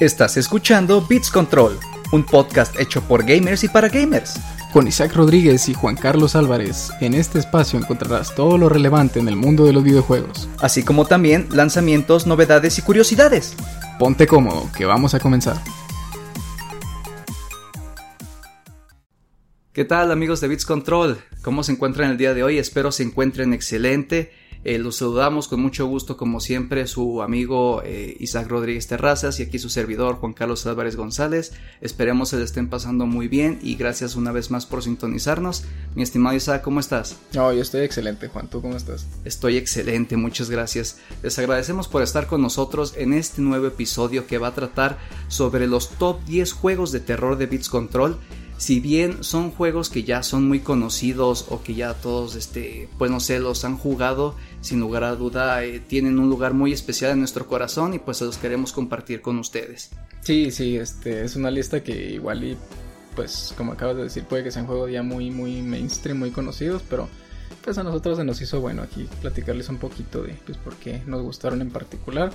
Estás escuchando Beats Control, un podcast hecho por gamers y para gamers. Con Isaac Rodríguez y Juan Carlos Álvarez, en este espacio encontrarás todo lo relevante en el mundo de los videojuegos. Así como también lanzamientos, novedades y curiosidades. Ponte cómodo, que vamos a comenzar. ¿Qué tal amigos de Beats Control? ¿Cómo se encuentran el día de hoy? Espero se encuentren excelente. Eh, los saludamos con mucho gusto, como siempre, su amigo eh, Isaac Rodríguez Terrazas y aquí su servidor Juan Carlos Álvarez González. Esperemos se le estén pasando muy bien y gracias una vez más por sintonizarnos. Mi estimado Isaac, ¿cómo estás? No, yo estoy excelente, Juan. ¿Tú cómo estás? Estoy excelente, muchas gracias. Les agradecemos por estar con nosotros en este nuevo episodio que va a tratar sobre los top 10 juegos de terror de Beats Control si bien son juegos que ya son muy conocidos o que ya todos, este, pues no sé, los han jugado, sin lugar a duda eh, tienen un lugar muy especial en nuestro corazón y pues se los queremos compartir con ustedes. Sí, sí, este, es una lista que igual y, pues como acabas de decir, puede que sean juegos ya muy, muy mainstream, muy conocidos, pero pues a nosotros se nos hizo bueno aquí platicarles un poquito de, pues por qué nos gustaron en particular.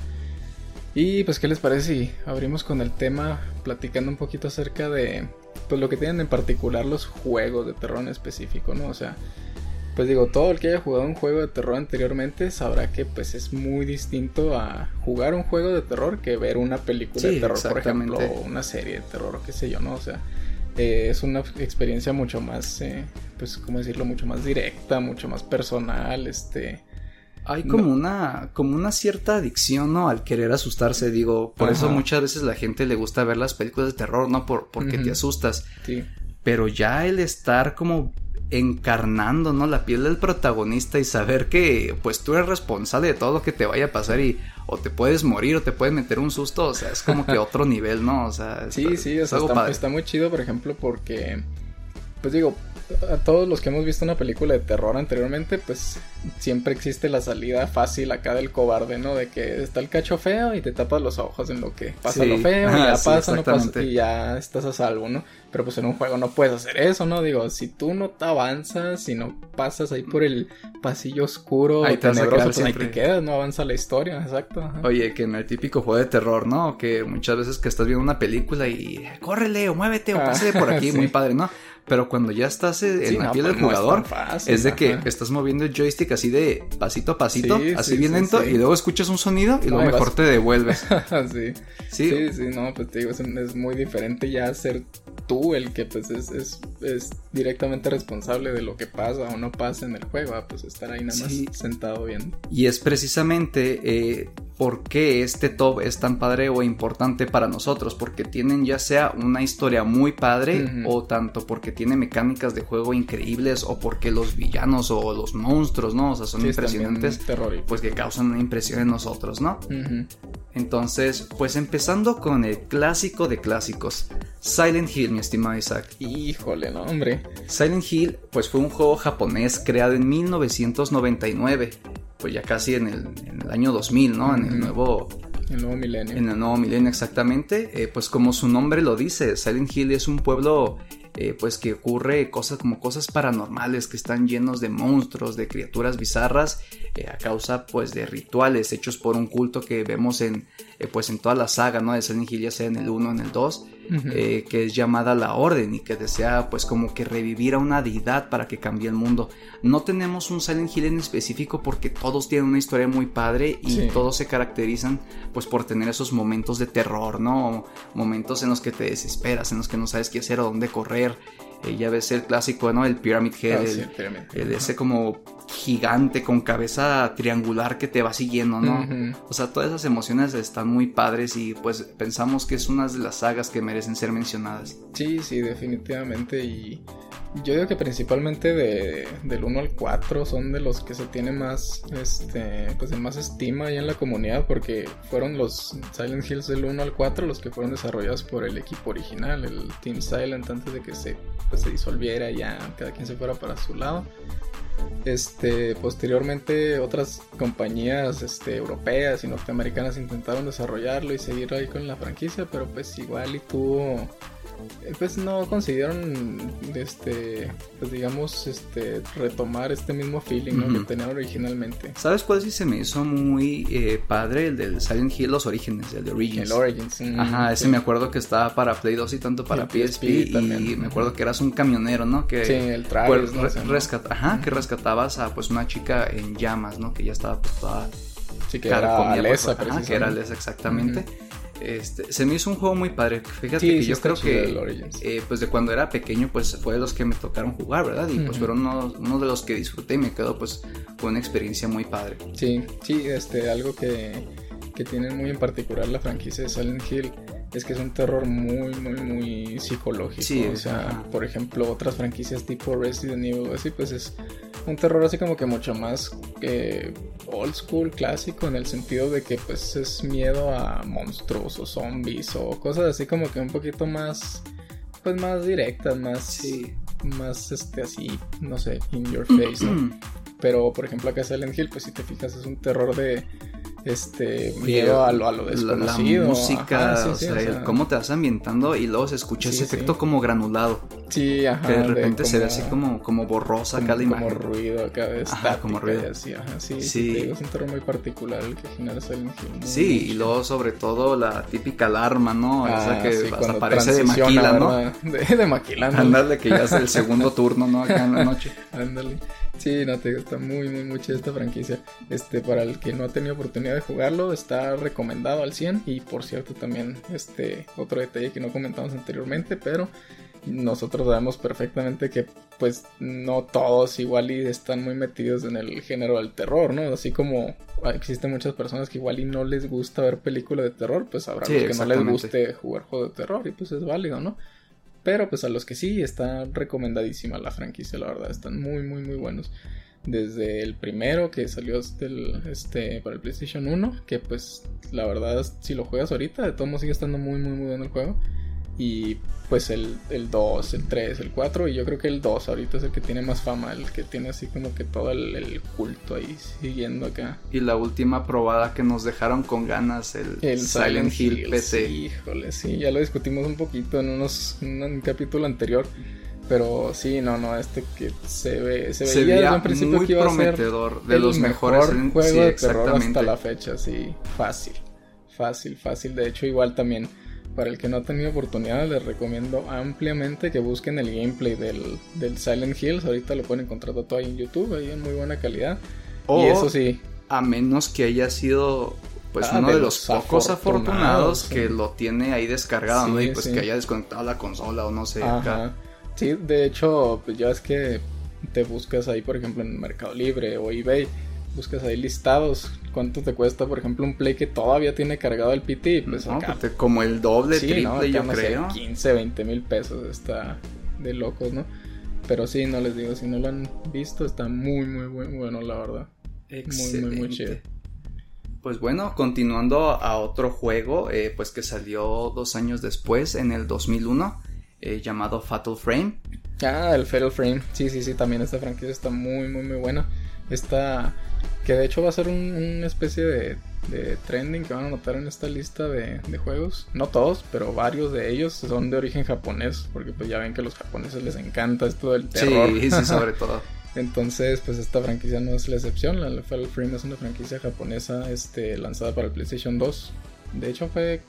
Y pues, ¿qué les parece si abrimos con el tema platicando un poquito acerca de pues lo que tienen en particular los juegos de terror en específico, ¿no? O sea, pues digo, todo el que haya jugado un juego de terror anteriormente sabrá que pues es muy distinto a jugar un juego de terror que ver una película de terror, por ejemplo, o una serie de terror o qué sé yo, ¿no? O sea, eh, es una experiencia mucho más, eh, pues, ¿cómo decirlo? Mucho más directa, mucho más personal, este hay como una como una cierta adicción, ¿no? Al querer asustarse, digo, por eso muchas veces la gente le gusta ver las películas de terror, ¿no? Por, porque te asustas. Sí. Pero ya el estar como encarnando, ¿no? La piel del protagonista y saber que pues tú eres responsable de todo lo que te vaya a pasar y o te puedes morir o te puedes meter un susto, o sea, es como que otro nivel, ¿no? O sea, sí, sí, o sea, está, está, muy chido, por ejemplo, porque pues digo, a todos los que hemos visto una película de terror anteriormente, pues siempre existe la salida fácil acá del cobarde, ¿no? De que está el cacho feo y te tapas los ojos en lo que pasa lo feo, y ya pasa, no pasa, y ya estás a salvo, ¿no? Pero pues en un juego no puedes hacer eso, ¿no? Digo, si tú no te avanzas, si no pasas ahí por el pasillo oscuro, ahí te, tenebroso, pues ahí te quedas, no avanza la historia, exacto. Oye, que en el típico juego de terror, ¿no? Que muchas veces que estás viendo una película y córrele o muévete o pase por aquí, muy padre, ¿no? Pero cuando ya estás en la piel del pues, jugador, es, de que estás moviendo el joystick así de pasito a pasito, así bien lento, y luego escuchas un sonido y luego mejor te devuelves. sí. sí. Sí, no, pues te digo, es, muy diferente ya ser tú el que pues es, es, es, directamente responsable de lo que pasa o no pasa en el juego, ah, pues estar ahí nada más sentado viendo. Y es precisamente eh, por qué este top es tan padre o importante para nosotros, porque tienen ya sea una historia muy padre o tanto porque tiene mecánicas de juego increíbles o porque los villanos o los monstruos, ¿no? O sea, son impresionantes, pues que causan una impresión en nosotros, ¿no? Entonces, pues empezando con el clásico de clásicos, Silent Hill, mi estimado Isaac. Híjole, no, hombre. Silent Hill, pues fue un juego japonés creado en 1999 pues ya casi en el, año 2000, ¿no? En el nuevo... El nuevo milenio. En el nuevo milenio, exactamente. Eh, pues como su nombre lo dice, Silent Hill es un pueblo eh, pues que ocurre cosas como cosas paranormales que están llenos de monstruos, de criaturas bizarras eh, a causa pues de rituales hechos por un culto que vemos en pues en toda la saga, ¿no? De Silent Hill ya sea en el 1 en el 2 eh, que es llamada la orden y que desea pues como que revivir a una deidad para que cambie el mundo. No tenemos un Silent Hill en específico porque todos tienen una historia muy padre y todos se caracterizan pues por tener esos momentos de terror, ¿no? Momentos en los que te desesperas, en los que no sabes qué hacer o dónde correr. Eh, ya ves el clásico, ¿no? El Pyramid Head, ah, el, ese como gigante con cabeza triangular que te va siguiendo, ¿no? O sea, todas esas emociones están muy padres y pues pensamos que es una de las sagas que merecen ser mencionadas. Sí, sí, definitivamente y yo digo que principalmente de, del 1 al 4 son de los que se tiene más, este, pues de más estima ahí en la comunidad porque fueron los Silent Hills del 1 al 4 los que fueron desarrollados por el equipo original, el Team Silent antes de que se, pues, se disolviera ya cada quien se fuera para su lado. Este, posteriormente otras compañías este, europeas y norteamericanas intentaron desarrollarlo y seguir ahí con la franquicia, pero pues igual y tuvo pues no consiguieron este pues digamos este retomar este mismo feeling ¿no? que tenían originalmente. Sabes cuál sí se me hizo muy eh, padre el del Silent Hill los orígenes el de Origins. El Origins mm, ajá ese me acuerdo que estaba para Play 2 y tanto para PSP, y me acuerdo que eras un camionero no que sí el Travis, pues, ajá que rescatabas a pues una chica en llamas no que ya estaba pues toda sí que era Alessa, ajá, que era Alessa exactamente este, se me hizo un juego muy padre. Fíjate que yo creo que eh, pues de cuando era pequeño pues fue de los que me tocaron jugar, ¿verdad? Y pues fueron uno, de los que disfruté y me quedó pues con una experiencia muy padre. Sí, sí, este, algo que, que tiene muy en particular la franquicia de Silent Hill es que es un terror muy, muy, muy psicológico. Sí, o sea, por ejemplo, otras franquicias tipo Resident Evil, así, pues es un terror así como que mucho más old school, clásico, en el sentido de que pues es miedo a monstruos o zombies o cosas así como que un poquito más, pues más directas, más, sí. más, este, así, no sé, in your face, ¿no? Pero, por ejemplo, acá Silent Hill, pues si te fijas, es un terror de este miedo a lo, a lo desconocido. La, música, o, sea, cómo te vas ambientando y luego se escucha ese efecto como granulado. Sí, ajá. Que de repente se ve así como, como borrosa acá la imagen. Como ruido acá de Ajá, como ruido. Así, ajá, sí, sí. es un terror muy particular el que genera Silent Hill. sí, y luego sobre todo la típica alarma, ¿no? Esa ah, que hasta parece de maquila, ¿no? De, de maquila. Ándale, que ya es el segundo turno, ¿no? Acá en la noche. Ándale. Sí, no, te está muy, muy, muy chida esta franquicia. Este, para el que no ha tenido oportunidad de jugarlo, está recomendado al 100. Y por cierto, también, este, otro detalle que no comentamos anteriormente, pero nosotros sabemos perfectamente que, pues, no todos igual y están muy metidos en el género del terror, ¿no? Así como existen muchas personas que igual y no les gusta ver películas de terror, pues habrá los que no les guste jugar juegos de terror y pues es válido, ¿no? Pero pues a los que sí, está recomendadísima la franquicia, la verdad, están muy, muy, muy buenos. Desde el primero que salió este, para el PlayStation 1, que pues la verdad, si lo juegas ahorita, de todo modo sigue estando muy, muy, muy bueno el juego. Y pues el, el 2, el 3, el 4 y yo creo que el 2 ahorita es el que tiene más fama, el que tiene así como que todo el, culto ahí siguiendo acá. Y la última probada que nos dejaron con ganas, el, Silent, Hill, PC. híjole, sí, ya lo discutimos un poquito en, unos, un capítulo anterior. Pero sí, no, no, este que se ve, se, se veía, desde un principio que iba prometedor, a ser de los mejores juego de terror hasta la fecha, sí, fácil, fácil, fácil. De hecho, igual también para el que no ha tenido oportunidad, les recomiendo ampliamente que busquen el gameplay del, del Silent Hills. Ahorita lo pueden encontrar todo ahí en YouTube, ahí en muy buena calidad. y eso sí. A menos que haya sido pues ah, uno de, los, pocos afortunados, que lo tiene ahí descargado, ¿no? Y pues que haya desconectado la consola o no sé. Sí, de hecho, pues ya es que te buscas ahí, por ejemplo, en Mercado Libre o eBay buscas ahí listados cuánto te cuesta, por ejemplo, un play que todavía tiene cargado el PT. Pues pues como el doble, triple, yo creo. 15, 20 mil pesos está de locos, ¿no? Pero sí, no les digo, si no lo han visto, está muy, muy, muy bueno, la verdad. Muy, muy, muy chido. Pues bueno, continuando a otro juego, eh, pues que salió dos años después, en el 2001, eh, llamado Fatal Frame. Ah, el Fatal Frame. Sí, sí, sí, también esta franquicia está muy, muy, muy buena. Esta que de hecho va a ser una especie de, trending que van a notar en esta lista de, juegos. No todos, pero varios de ellos son de origen japonés. Porque pues ya ven que a los japoneses les encanta esto del terror. Sí, sí, sobre todo. Entonces, pues esta franquicia no es la excepción. La Fatal Frame es una franquicia japonesa este, lanzada para el PlayStation 2. De hecho, fue.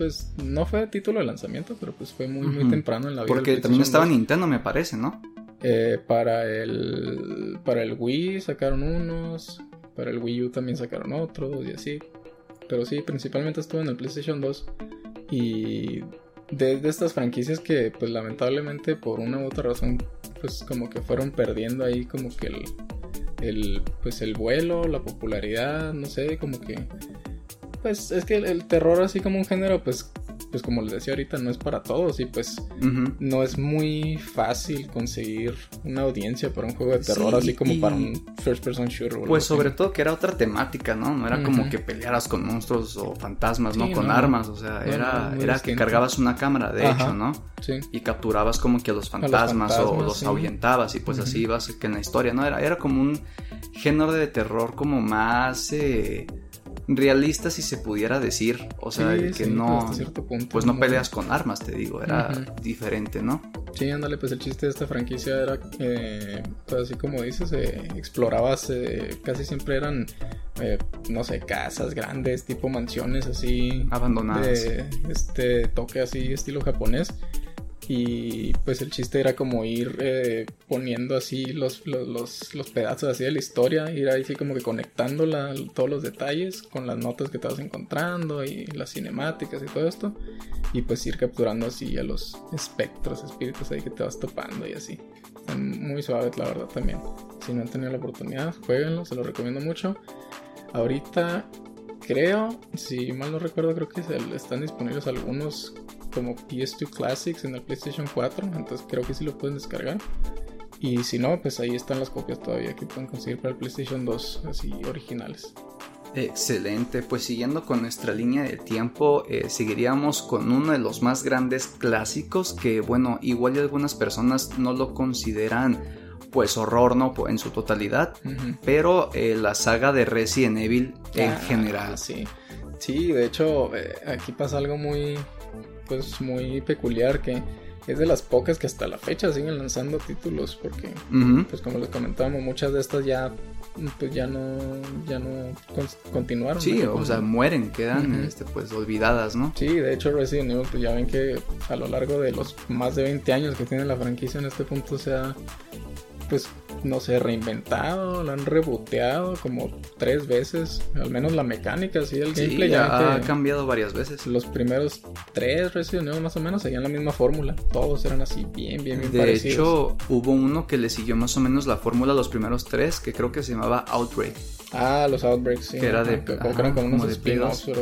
Pues no fue título de lanzamiento, pero pues fue muy, muy temprano en la vida. Porque también estaba Nintendo, me parece, ¿no? Eh, para el para el Wii sacaron unos, para el Wii U también sacaron otros y así. Pero sí, principalmente estuvo en el PlayStation 2 y de, estas franquicias que pues lamentablemente por una u otra razón pues como que fueron perdiendo ahí como que el, el pues el vuelo, la popularidad, no sé, como que pues es que el terror así como un género pues pues como les decía ahorita, no es para todos y pues no es muy fácil conseguir una audiencia para un juego de terror, así como para un first person shooter. Pues sobre todo que era otra temática, ¿no? No era como que pelearas con monstruos o fantasmas, ¿no? Con armas, o sea, era, era que cargabas una cámara, de hecho, ¿no? Sí. Y capturabas como que a los fantasmas, o los ahuyentabas y pues así ibas que en la historia, ¿no? Era, era como un género de terror como más... Eh, realista si se pudiera decir, o sea, Sí, que sí, no, hasta cierto punto, pues no peleas con armas, te digo, era diferente, ¿no? Sí, ándale, pues el chiste de esta franquicia era, eh, pues así como dices, eh, explorabas, eh, casi siempre eran, eh, no sé, casas grandes, tipo mansiones así, Abandonadas. de este toque así estilo japonés. Y pues el chiste era como ir eh, poniendo así los, los, los, pedazos así de la historia, ir ahí así como que conectando todos los detalles con las notas que vas encontrando y las cinemáticas y todo esto. Y pues ir capturando así a los espectros, espíritus ahí que te vas topando y así. Están muy suaves la verdad también. Si no han tenido la oportunidad, jueguenlo, se los recomiendo mucho. Ahorita creo, si mal no recuerdo, creo que están disponibles algunos como PS2 Classics en el PlayStation 4, entonces creo que sí lo pueden descargar. Y si no, pues ahí están las copias todavía que pueden conseguir para el PlayStation 2, así originales. Excelente, pues siguiendo con nuestra línea de tiempo, eh, seguiríamos con uno de los más grandes clásicos que, bueno, igual y algunas personas no lo consideran pues horror, ¿no? En su totalidad, pero eh, la saga de Resident Evil en Ah, general. Sí, sí, de hecho eh, aquí pasa algo muy, pues muy peculiar que es de las pocas que hasta la fecha siguen lanzando títulos porque, pues como les comentábamos, muchas de estas ya, pues ya no, ya no con- continuaron. Sí, ¿no? o sea, mueren, quedan este, pues olvidadas, ¿no? Sí, de hecho Resident Evil, pues ya ven que a lo largo de los más de 20 años que tiene la franquicia en este punto se ha, pues, no sé, reinventado, lo han reboteado como tres veces, al menos la mecánica, sí, el Sí, gameplay ya ha cambiado varias veces. los primeros tres Resident Evil más o menos seguían la misma fórmula, todos eran así bien, bien, bien De parecidos. hecho, hubo uno que le siguió más o menos la fórmula los primeros tres, que creo que se llamaba Outbreak. Ah, los Outbreaks, sí. Que era de- que como ajá, eran como como unos de ¿verdad? Así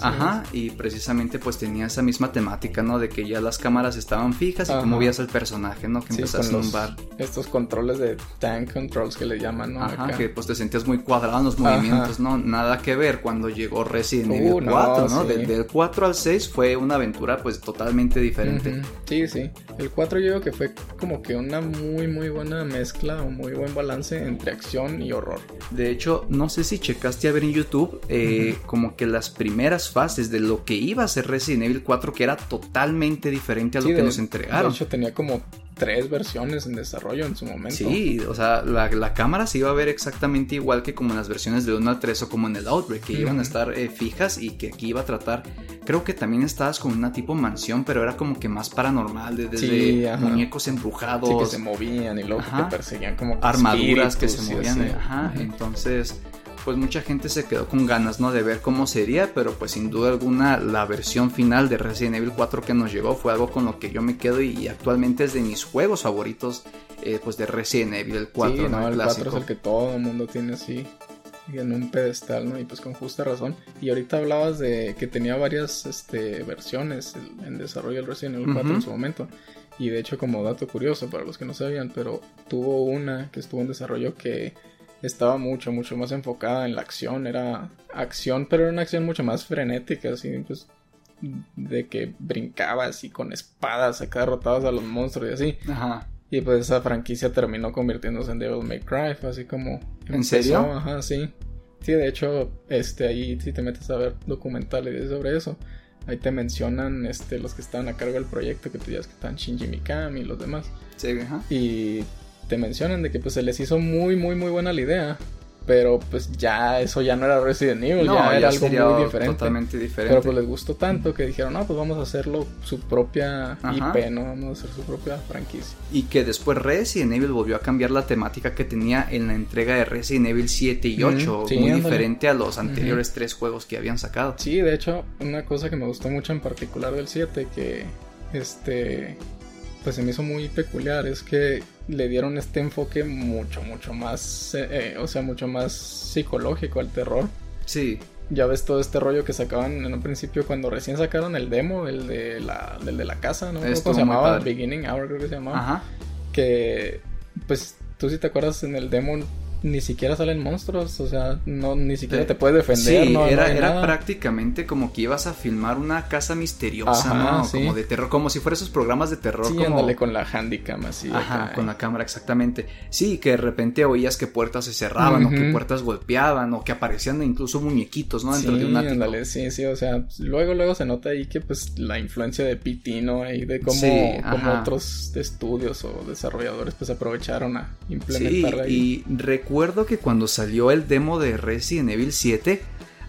Ajá, y precisamente pues tenía esa misma temática, ¿no? De que ya las cámaras estaban fijas y tú movías al personaje, ¿no? Que Sí, un los- bar. Estos controles de tank controls que le llaman, ¿no? Ajá, Acá. que pues te sentías muy cuadrado en los Ajá. movimientos, ¿no? Nada que ver cuando llegó Resident Uh, Evil no, 4, ¿no? sí. De- del 4 al 6 fue una aventura pues totalmente diferente. Sí, sí. El 4 yo digo que fue como que una muy, muy buena mezcla, un muy buen balance entre acción y horror. De hecho, no sé si checaste a ver en YouTube eh, como que las primeras fases de lo que iba a ser Resident Evil 4 que era totalmente diferente a lo Sí, que de- nos entregaron. De hecho, tenía como tres versiones en desarrollo en su momento. Sí, o sea, la, la cámara se iba a ver exactamente igual que como en las versiones de 1 al 3 o como en el Outbreak, que iban a estar eh, fijas y que aquí iba a tratar. Creo que también estabas con una tipo mansión, pero era como que más paranormal, de- desde Sí, muñecos embrujados, Sí, que se movían y luego que Ajá. te perseguían como que armaduras que se movían. eh, Ajá, entonces. Pues mucha gente se quedó con ganas, ¿no? De ver cómo sería, pero pues sin duda alguna la versión final de Resident Evil 4 que nos llegó fue algo con lo que yo me quedo y, actualmente es de mis juegos favoritos, eh, pues de Resident Evil, el 4, sí, ¿no? no, el 4 clásico. es el que todo el mundo tiene así en un pedestal, ¿no? Y pues con justa razón. Y ahorita hablabas de que tenía varias este, versiones en- desarrollo el Resident Evil 4 en su momento. Y de hecho, como dato curioso para los que no sabían, pero tuvo una que estuvo en desarrollo que estaba mucho, mucho más enfocada en la acción. Era acción, pero era una acción mucho más frenética, así, pues de que brincabas y con espadas acá derrotabas a los monstruos y así. Ajá. Y pues esa franquicia terminó convirtiéndose en Devil May Cry, fue así como... ¿En empezó, serio? Ajá, sí. Sí, de hecho, este, ahí si te metes a ver documentales sobre eso, ahí te mencionan este, los que estaban a cargo del proyecto, que tú ya que están Shinji Mikami y los demás. Sí, ajá. Y te mencionan de que pues se les hizo muy, muy, muy buena la idea. Pero pues ya eso ya no era Resident Evil, No, ya ya era algo muy diferente. totalmente diferente. Pero pues les gustó tanto que dijeron, no, pues vamos a hacerlo su propia Ajá. IP, ¿no? Vamos a hacer su propia franquicia. Y que después Resident Evil volvió a cambiar la temática que tenía en la entrega de Resident Evil 7 y 8, Ujú, sí, muy ándale. diferente a los anteriores tres juegos que habían sacado. Sí, de hecho, una cosa que me gustó mucho en particular del 7 que este pues se me hizo muy peculiar es que le dieron este enfoque mucho mucho más eh, eh, o sea, mucho más psicológico al terror. Sí, Ya ves todo este rollo que sacaban en un principio cuando recién sacaron el demo, el de la, del de la casa, ¿no? Estuvo ¿Cómo se llamaba? Beginning Hour creo que se llamaba. ajá. Que pues tú si te acuerdas en el demo ni siquiera salen monstruos, o sea, no ni siquiera te puedes defender. Sí, no, era, no era nada. prácticamente como que ibas a filmar una casa misteriosa, Ajá, ¿no? sí. Como de terror, como si fuera esos programas de terror. Sí, como... ándale con la handicam así. Ajá, acá, con eh. la cámara, exactamente. Sí, que de repente oías que puertas se cerraban, o que puertas golpeaban, o que aparecían incluso muñequitos, ¿no? Dentro sí, de un ático. ándale, sí, sí, o sea, luego, luego se nota ahí que pues la influencia de PT, ¿no? Y de cómo, otros estudios o desarrolladores pues aprovecharon a Sí, implementar ahí. y recuerdo que cuando salió el demo de Resident Evil 7,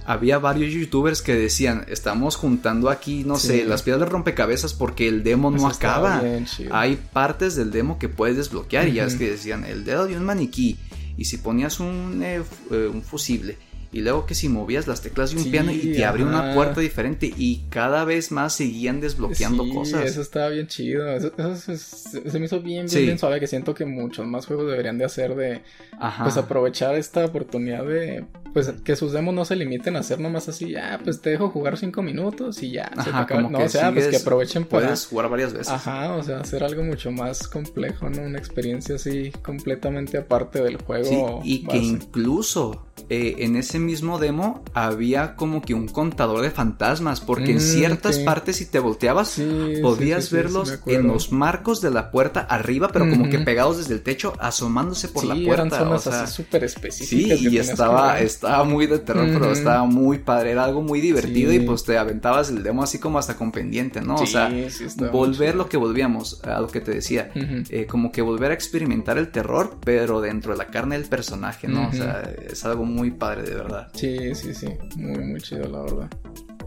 había varios youtubers que decían, estamos juntando aquí, no Sí. sé, las piedras de rompecabezas porque el demo no Eso acaba. bien. Hay partes del demo que puedes desbloquear y ya es que decían, el dedo de un maniquí, y si ponías un, eh, eh, un fusible, y luego que si movías las teclas de un Sí, piano y te abría una puerta diferente y cada vez más seguían desbloqueando sí, cosas. Eso estaba bien chido. Eso, eso se, me hizo bien, bien, Sí. bien suave. Que siento que muchos más juegos deberían de hacer de Ajá. pues aprovechar esta oportunidad de pues que sus demos no se limiten a hacer nomás así, ya, pues te dejo jugar cinco minutos y ya. se te Ajá, acaba". como no, que o sea, pues que aprovechen para. Puedes jugar varias veces. Ajá, o sea, hacer algo mucho más complejo, ¿no? Una experiencia así completamente aparte del juego. Sí, y que incluso eh, en ese mismo demo había como que un contador de fantasmas, porque en Mm, ciertas sí. partes si te volteabas Sí, sí, podías sí, sí, verlos sí, en los marcos de la puerta arriba, pero como que pegados desde el techo, asomándose por sí, la eran puerta. zonas o sea, así súper Sí, específicas. que y estaba. Estaba muy de terror, pero estaba muy padre, era algo muy divertido Sí. y pues te aventabas el demo así como hasta con pendiente, ¿no? o Sí, sea, sí, volver chido. lo que volvíamos, a lo que te decía, eh, como que volver a experimentar el terror, pero dentro de la carne del personaje, ¿no? O sea, es algo muy padre de verdad. Sí, sí, sí, muy, muy chido, la verdad.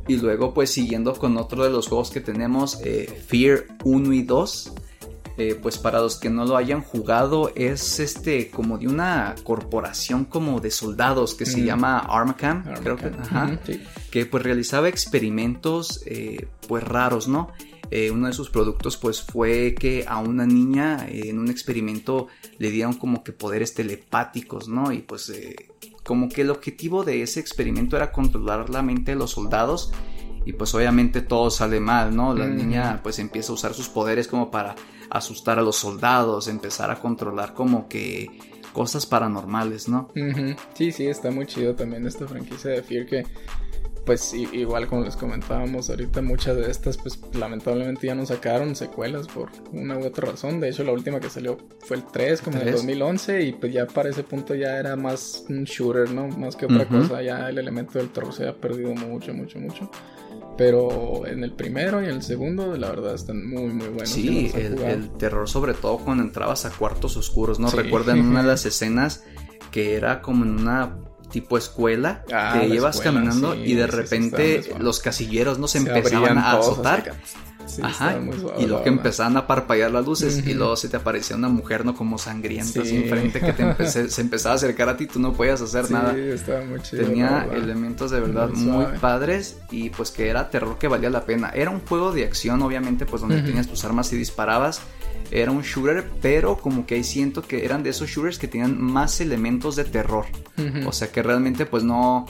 Y luego, pues siguiendo con otro de los juegos que tenemos, eh, Fear 1 y 2. Eh, pues para los que no lo hayan jugado, es este como de una corporación como de soldados que se llama Armacam, creo que, ajá, sí. que pues realizaba experimentos eh, pues raros, ¿no? Eh, uno de sus productos pues fue que a una niña en un experimento le dieron como que poderes telepáticos, ¿no? Y pues como que el objetivo de ese experimento era controlar la mente de los soldados y pues obviamente todo sale mal, ¿no? La niña pues empieza a usar sus poderes como para asustar a los soldados, empezar a controlar como que cosas paranormales, ¿no? Sí, sí, está muy chido también esta franquicia de Fear que pues igual como les comentábamos ahorita muchas de estas pues lamentablemente ya no sacaron secuelas por una u otra razón. De hecho la última que salió fue el 3 como en el ¿Tres? 2011 y pues ya para ese punto ya era más un shooter, ¿no? Más que otra cosa, ya el elemento del terror se ha perdido mucho, mucho, mucho. Pero en el primero y en el segundo la verdad están muy muy buenos. no Sí, el, terror sobre todo cuando entrabas a cuartos oscuros, ¿no? Sí. Recuerdan una de las escenas que era como en una tipo escuela Ah, ibas escuela, caminando sí, y de repente los casilleros no se, Se empezaban a azotar. Sí, Ajá, estaba muy suave, y lo que empezaban a parpadear las luces y luego se te aparecía una mujer no como sangrienta así Sí. enfrente que te empecé- se empezaba a acercar a ti tú no podías hacer Sí, nada estaba muy chido. tenía elementos de verdad Muy padres y pues que era terror que valía la pena. Era un juego de acción, obviamente, pues donde tenías tus armas y disparabas. Era un shooter, pero como que ahí siento que eran de esos shooters que tenían más elementos de terror. O sea que realmente pues no...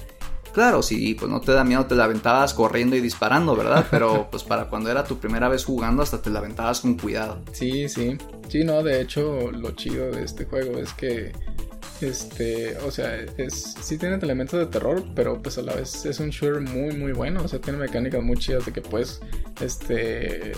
Claro, sí, pues no te da miedo, te la aventabas corriendo y disparando, ¿verdad? Pero pues para cuando era tu primera vez jugando hasta te la aventabas con cuidado. Sí, sí. Sí, no, de hecho, lo chido de este juego es que. Este, o sea, es, sí tiene elementos de terror, pero pues a la vez es un shooter muy, muy bueno. O sea, tiene mecánicas muy chidas de que puedes, este,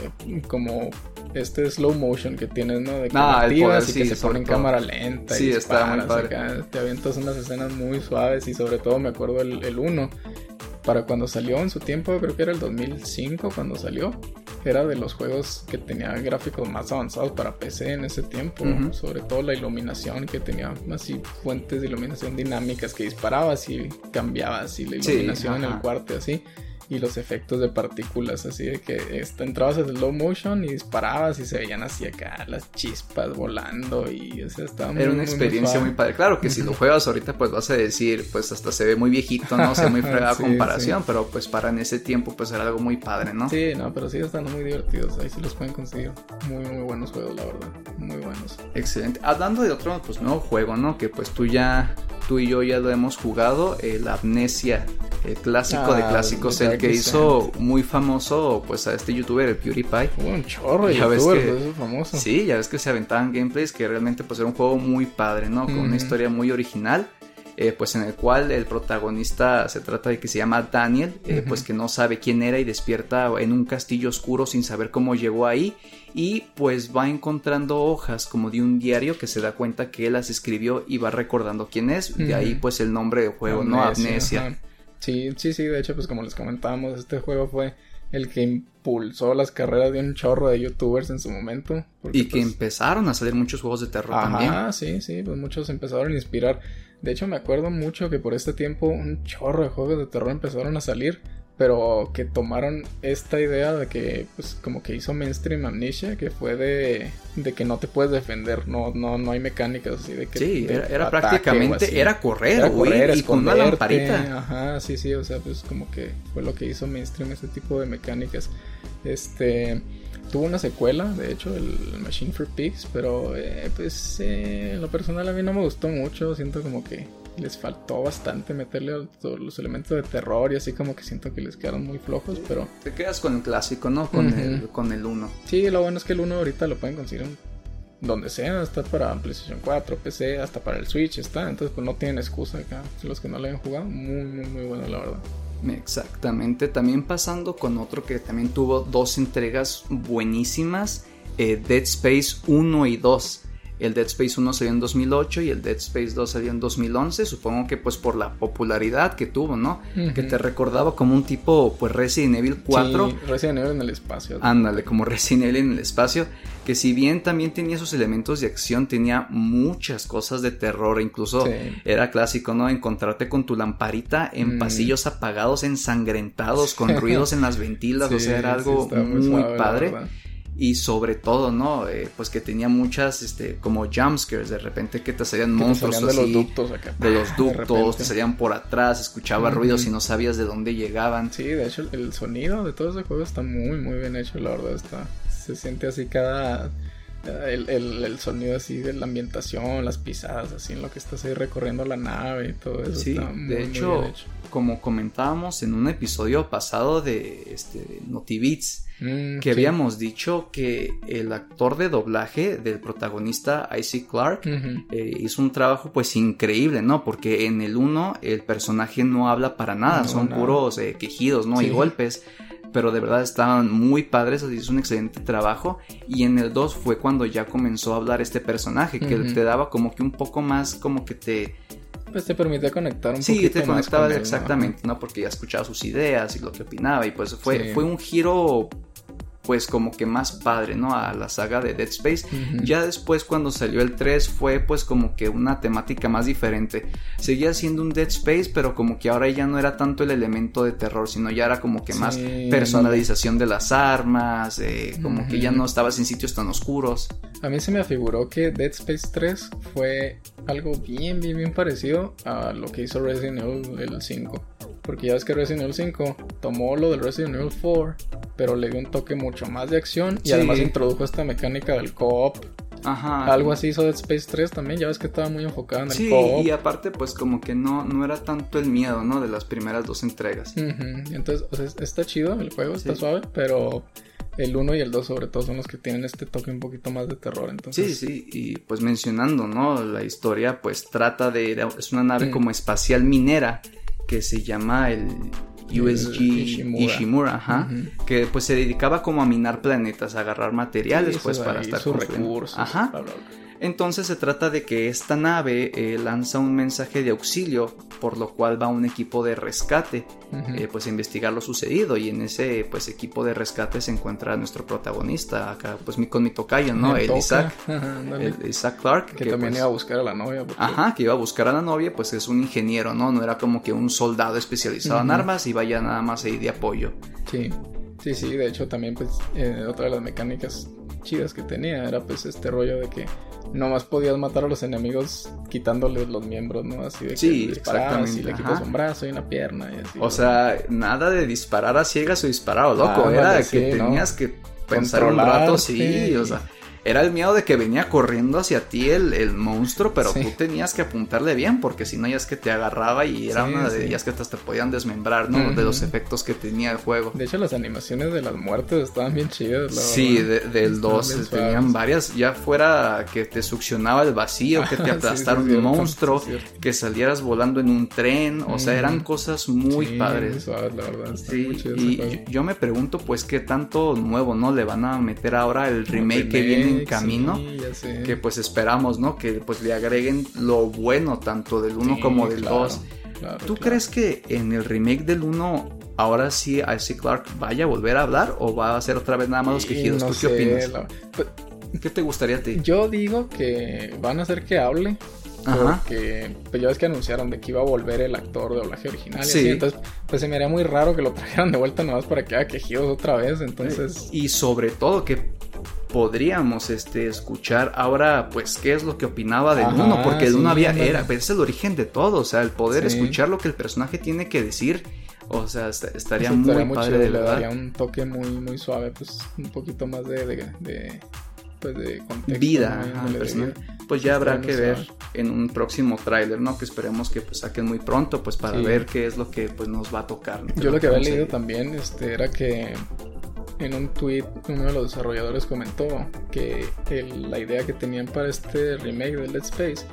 como este slow motion que tienes, ¿no? De que Ah, activas poder, y que se pone en todo. cámara lenta. Sí, y está muy padre. acá, Te avientas unas escenas muy suaves y sobre todo me acuerdo el, el 1. Para cuando salió en su tiempo, creo que era el 2005 cuando salió. Era de los juegos que tenía gráficos más avanzados para PC en ese tiempo. Sobre todo la iluminación que tenía así fuentes de iluminación dinámicas que disparabas y cambiabas y la Sí, iluminación en el cuarto así. Y los efectos de partículas así de que este, entrabas en slow motion y disparabas y se veían así acá las chispas volando y o sea, estaba muy, Era una muy experiencia muy, padre. Claro que si lo juegas ahorita, pues vas a decir, pues hasta se ve muy viejito, ¿no? Se ve muy fregada a Sí, comparación, pero pues para en ese tiempo, pues era algo muy padre, ¿no? Sí, no, pero sigue estando muy divertidos. Ahí sí los pueden conseguir. Muy, muy buenos juegos, la verdad. Muy buenos. Excelente. Hablando de otro, pues nuevo juego, ¿no? Que pues tú ya tú y yo ya lo hemos jugado, el Amnesia, el clásico de Ah, clásicos, el que hizo muy famoso pues a este youtuber, el PewDiePie. Hubo un chorro de youtubers esos famosos. Sí, ya ves que se aventaban gameplays que realmente pues era un juego muy padre, ¿no? Con una historia muy original. Eh, pues en el cual el protagonista se trata de que se llama Daniel, eh, pues que no sabe quién era y despierta en un castillo oscuro sin saber cómo llegó ahí y pues va encontrando hojas como de un diario que se da cuenta que él las escribió y va recordando quién es, de ahí pues el nombre del juego, ¿no? Amnesia. ajá. Sí, sí, sí, de hecho, pues como les comentábamos, este juego fue el que impulsó las carreras de un chorro de youtubers en su momento. Y que pues, empezaron a salir muchos juegos de terror también. Ajá, sí, sí, pues muchos empezaron a inspirar. De hecho, me acuerdo mucho que por este tiempo un chorro de juegos de terror empezaron a salir, pero que tomaron esta idea de que, pues, como que hizo mainstream Amnesia, que fue de, de que no te puedes defender, no, no, no hay mecánicas así de que. Sí, era, era prácticamente, era correr, Era güey, correr, y con una lamparita. Ajá, sí, sí, o sea, pues como que fue lo que hizo mainstream ese tipo de mecánicas. Este tuvo una secuela, de hecho, el Machine for Pigs, pero eh, pues eh, en lo personal a mí no me gustó mucho, siento como que les faltó bastante meterle a todos los elementos de terror y así como que siento que les quedaron muy flojos, pero Te quedas con el clásico, ¿no? Con el con el 1. sí, lo bueno es que el 1 ahorita lo pueden conseguir donde sea, está para PlayStation 4, PC, hasta para el Switch está, entonces pues no tienen excusa acá, los que no lo hayan jugado, muy, muy, muy bueno la verdad. Exactamente. También pasando con otro que también tuvo dos entregas buenísimas. eh, Dead Space 1 y 2. El Dead Space 1 salió en 2008 y el Dead Space 2 salió en 2011. Supongo que pues por la popularidad que tuvo, ¿no? Que te recordaba como un tipo pues Resident Evil 4. Sí, Resident Evil en el espacio. Ándale, como Resident Evil en el espacio, que si bien también tenía sus elementos de acción, tenía muchas cosas de terror, incluso Sí. era clásico, ¿no? Encontrarte con tu lamparita en Mm. pasillos apagados, ensangrentados, con ruidos en las ventilas, o sea, era algo muy, padre. verdad. Y sobre todo, ¿no? Eh, pues que tenía muchas, este, como jumpscares, de repente que te salían Que te monstruos salían de los así, ductos acá. de los ductos, te salían por atrás, escuchaba ruidos y no sabías de dónde llegaban. Sí, de hecho el sonido de todo ese juego está muy muy bien hecho, la verdad está se siente así cada el, el- el sonido así de la ambientación, las pisadas, así en lo que estás ahí recorriendo la nave y todo eso. Sí, está muy, de hecho, como comentábamos en un episodio pasado de este, Notivits, Mm, que sí. habíamos dicho que el actor de doblaje del protagonista Isaac Clark eh, hizo un trabajo pues increíble, ¿no? Porque en el 1 el personaje no habla para nada, No, son nada. puros eh, quejidos, ¿no? Y golpes. Pero de verdad estaban muy padres, así hizo un excelente trabajo. Y en el 2 fue cuando ya comenzó a hablar este personaje, que te daba como que un poco más, como que te, Pues te permite conectar un Sí, poquito te más conectaba con él, ¿no? exactamente, ¿no? Porque ya escuchaba sus ideas y lo que opinaba y pues fue, Sí. fue un giro pues como que más padre, ¿no? A la saga de Dead Space. Ya después cuando salió el 3 fue pues como que una temática más diferente. Seguía siendo un Dead Space, pero como que ahora ya no era tanto el elemento de terror, sino ya era como que más Sí, personalización de las armas, eh, como que ya no estabas en sitios tan oscuros. A mí se me afiguró que Dead Space 3 fue algo bien, bien, bien parecido a lo que hizo Resident Evil el 5. Porque ya ves que Resident Evil 5 tomó lo del Resident Evil 4, pero le dio un toque mucho más de acción y Sí. además introdujo esta mecánica del co-op. Ajá. Algo así hizo Dead Space 3 también, ya ves que estaba muy enfocado en el Sí, co-op. y aparte pues como que no, no era tanto el miedo, ¿no? De las primeras dos entregas. Ujú, Entonces, o sea, está chido el juego, está Sí. suave, pero el 1 y el 2 sobre todo son los que tienen este toque un poquito más de terror. Sí, Entonces, sí, y pues mencionando, ¿no? La historia pues trata de, es una nave Mm. como espacial minera que se llama el USG Ishimura. Ishimura, ajá, que pues se dedicaba como a minar planetas, a agarrar materiales Sí, pues para estar construyendo. recursos. Ajá. bla, bla, bla. Entonces se trata de que esta nave eh, lanza un mensaje de auxilio, por lo cual va un equipo de rescate, eh, pues a investigar lo sucedido y en ese pues equipo de rescate se encuentra nuestro protagonista acá, pues mi, con mi tocayo, ¿no? El toca. Isaac, el Isaac Clark, que, también pues, iba a buscar a la novia. porque- Ajá, que iba a buscar a la novia, pues es un ingeniero, ¿no? No era como que un soldado especializado en armas y vaya nada más ahí de apoyo. Sí, sí, sí. De hecho, también, pues, eh, otra de las mecánicas chidas que tenía era, pues, este rollo de que nomás podías matar a los enemigos quitándoles los miembros, ¿no? Así de que Sí, disparabas y le quitas ajá. un brazo y una pierna y así. O sea, nada de disparar a ciegas o disparar a loco, Ándale, era que tenías que pensar un rato, sí, o sea, era el miedo de que venía corriendo hacia ti el, el monstruo, pero tú tenías que apuntarle bien, porque si no ya es que te agarraba y era una de ellas que hasta te podían desmembrar, ¿no? De los efectos que tenía el juego. De hecho, las animaciones de las muertes estaban bien chidas, la Sí, del 2 tenían varias, ya fuera que te succionaba el vacío, que te aplastara un monstruo, que salieras volando en un tren, o sea, eran cosas muy padres. la verdad, sí, y yo me pregunto, pues, qué tanto nuevo, ¿no? Le van a meter ahora el remake, que viene en camino, que pues esperamos, ¿no? Que pues le agreguen lo bueno tanto del 1 como del 2. ¿Tú crees que en el remake del 1 ahora sí Isaac Clark vaya a volver a hablar o va a ser otra vez nada más los quejidos? ¿Tú qué opinas? ¿Qué te gustaría a ti? Yo digo que van a hacer que hable. Porque pues ya ves que anunciaron de que iba a volver el actor de doblaje original. Sí. entonces, pues se me haría muy raro que lo trajeran de vuelta nomás para que haga quejidos otra vez. Entonces. Y sobre todo que podríamos este, escuchar ahora, pues, qué es lo que opinaba del uno, porque el uno había, era, pues, es el origen de todo, o sea, el poder escuchar lo que el personaje tiene que decir, o sea, estaría, muy, padre, de le daría un toque muy, muy suave, pues, un poquito más de, de, pues, de contexto. Vida, pues ya habrá que ver en un próximo tráiler, ¿no? Que esperemos que pues saquen muy pronto, pues, para ver qué es lo que, pues, nos va a tocar. Yo lo que había leído también, este, era que en un tweet uno de los desarrolladores comentó que la idea que tenían para este remake de Let's Space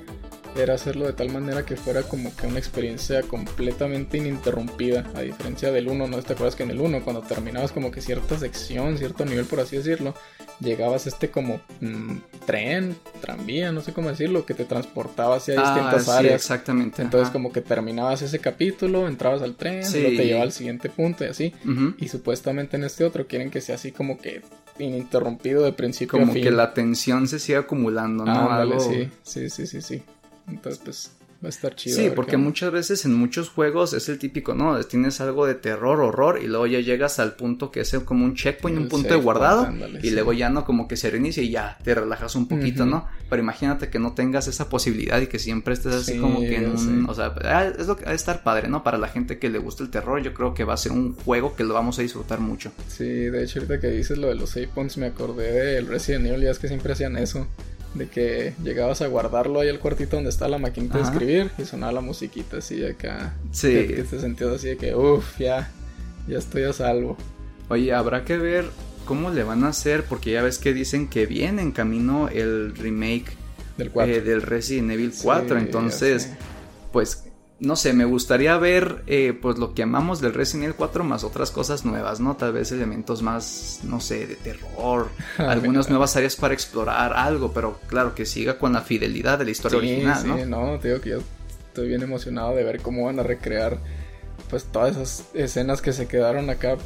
era hacerlo de tal manera que fuera como que una experiencia completamente ininterrumpida, a diferencia del 1, ¿no te acuerdas que en el 1 cuando terminabas como que cierta sección, cierto nivel por así decirlo, llegabas a este como mm, tren, tranvía, no sé cómo decirlo, que te transportaba hacia ah, distintas áreas. Exactamente. Entonces como que terminabas ese capítulo, entrabas al tren, y te llevaba al siguiente punto y así. Y supuestamente en este otro quieren que sea así como que ininterrumpido de principio a fin. Como que la tensión se siga acumulando, ¿no? Ah, Algo... sí, sí, sí, sí, sí. Entonces, pues va a estar chido. Sí, porque muchas veces en muchos juegos es el típico, ¿no? Tienes algo de terror, horror, y luego ya llegas al punto que es como un checkpoint, un punto de guardado, y luego ya no como que se reinicia y ya te relajas un poquito, ¿no? Pero imagínate que no tengas esa posibilidad y que siempre estés así como que en un. O sea, ah, es lo que va a estar padre, ¿no? Para la gente que le gusta el terror, yo creo que va a ser un juego que lo vamos a disfrutar mucho. Sí, de hecho, ahorita que dices lo de los save points, me acordé del Resident Evil, ya es que siempre hacían eso de que llegabas a guardarlo ahí al cuartito donde está la maquinita de escribir y sonaba la musiquita así acá. Sí. Que, te sentías así de que, uff, ya, ya estoy a salvo. Oye, habrá que ver cómo le van a hacer, porque ya ves que dicen que viene en camino el remake del, eh, del Resident Evil 4, entonces, pues no sé, me gustaría ver eh, pues lo que amamos del Resident Evil 4 más otras cosas nuevas, ¿no? Tal vez elementos más, no sé, de terror, algunas nuevas áreas para explorar, algo, pero claro, que siga con la fidelidad de la historia original, ¿no? Sí, no, te digo que yo estoy bien emocionado de ver cómo van a recrear pues todas esas escenas que se quedaron acá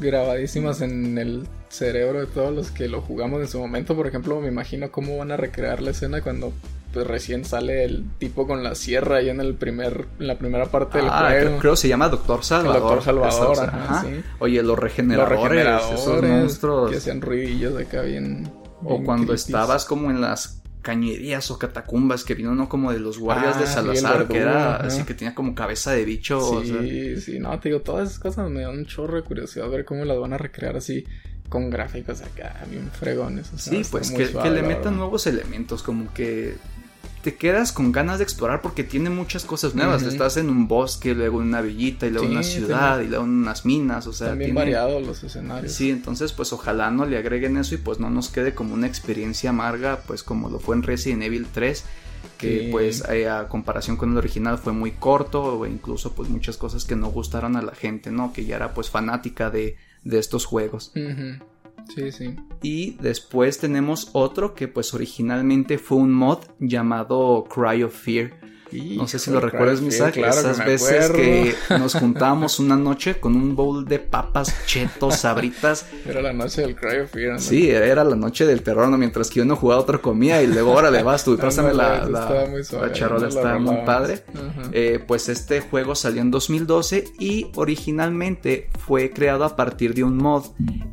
grabadísimas en el cerebro de todos los que lo jugamos en su momento. Por ejemplo, me imagino cómo van a recrear la escena cuando pues recién sale el tipo con la sierra ahí en el primer en la primera parte del ah, juego. Creo, que se llama Doctor Salvador. Doctor Salvador, ajá, Oye, los regeneradores, esos monstruos que hacían ruidillos acá bien, o cuando estabas como en las cañerías o catacumbas que vino uno como de los guardias de ah, Salazar, que era así que tenía como cabeza de bicho. Sí, sí, no, te digo, todas esas cosas me dan un chorro de curiosidad ver cómo las van a recrear así con gráficos acá bien fregones. sí, pues que, que, le metan nuevos elementos, como que te quedas con ganas de explorar porque tiene muchas cosas nuevas. Estás en un bosque, luego en una villita, y luego en una ciudad, y luego en unas minas, o sea... También variados los escenarios. Sí, entonces pues ojalá no le agreguen eso y pues no nos quede como una experiencia amarga, pues como lo fue en Resident Evil 3 que pues eh, a comparación con el original fue muy corto o incluso pues muchas cosas que no gustaron a la gente, ¿no? Que ya era pues fanática de, de estos juegos. Sí, sí. Y después tenemos otro que pues originalmente fue un mod llamado Cry of Fear no sé si lo recuerdas, Misak, esas veces que nos juntábamos una noche con un bowl de papas, chetos, sabritas. Era la noche del Cry of Fear, Sí, era la noche del terror, ¿no? Mientras que uno jugaba otra comida y luego, ahora le vas tú y pásame la, la, charola, está muy padre. Eh, pues este juego salió en 2012 y originalmente fue creado a partir de un mod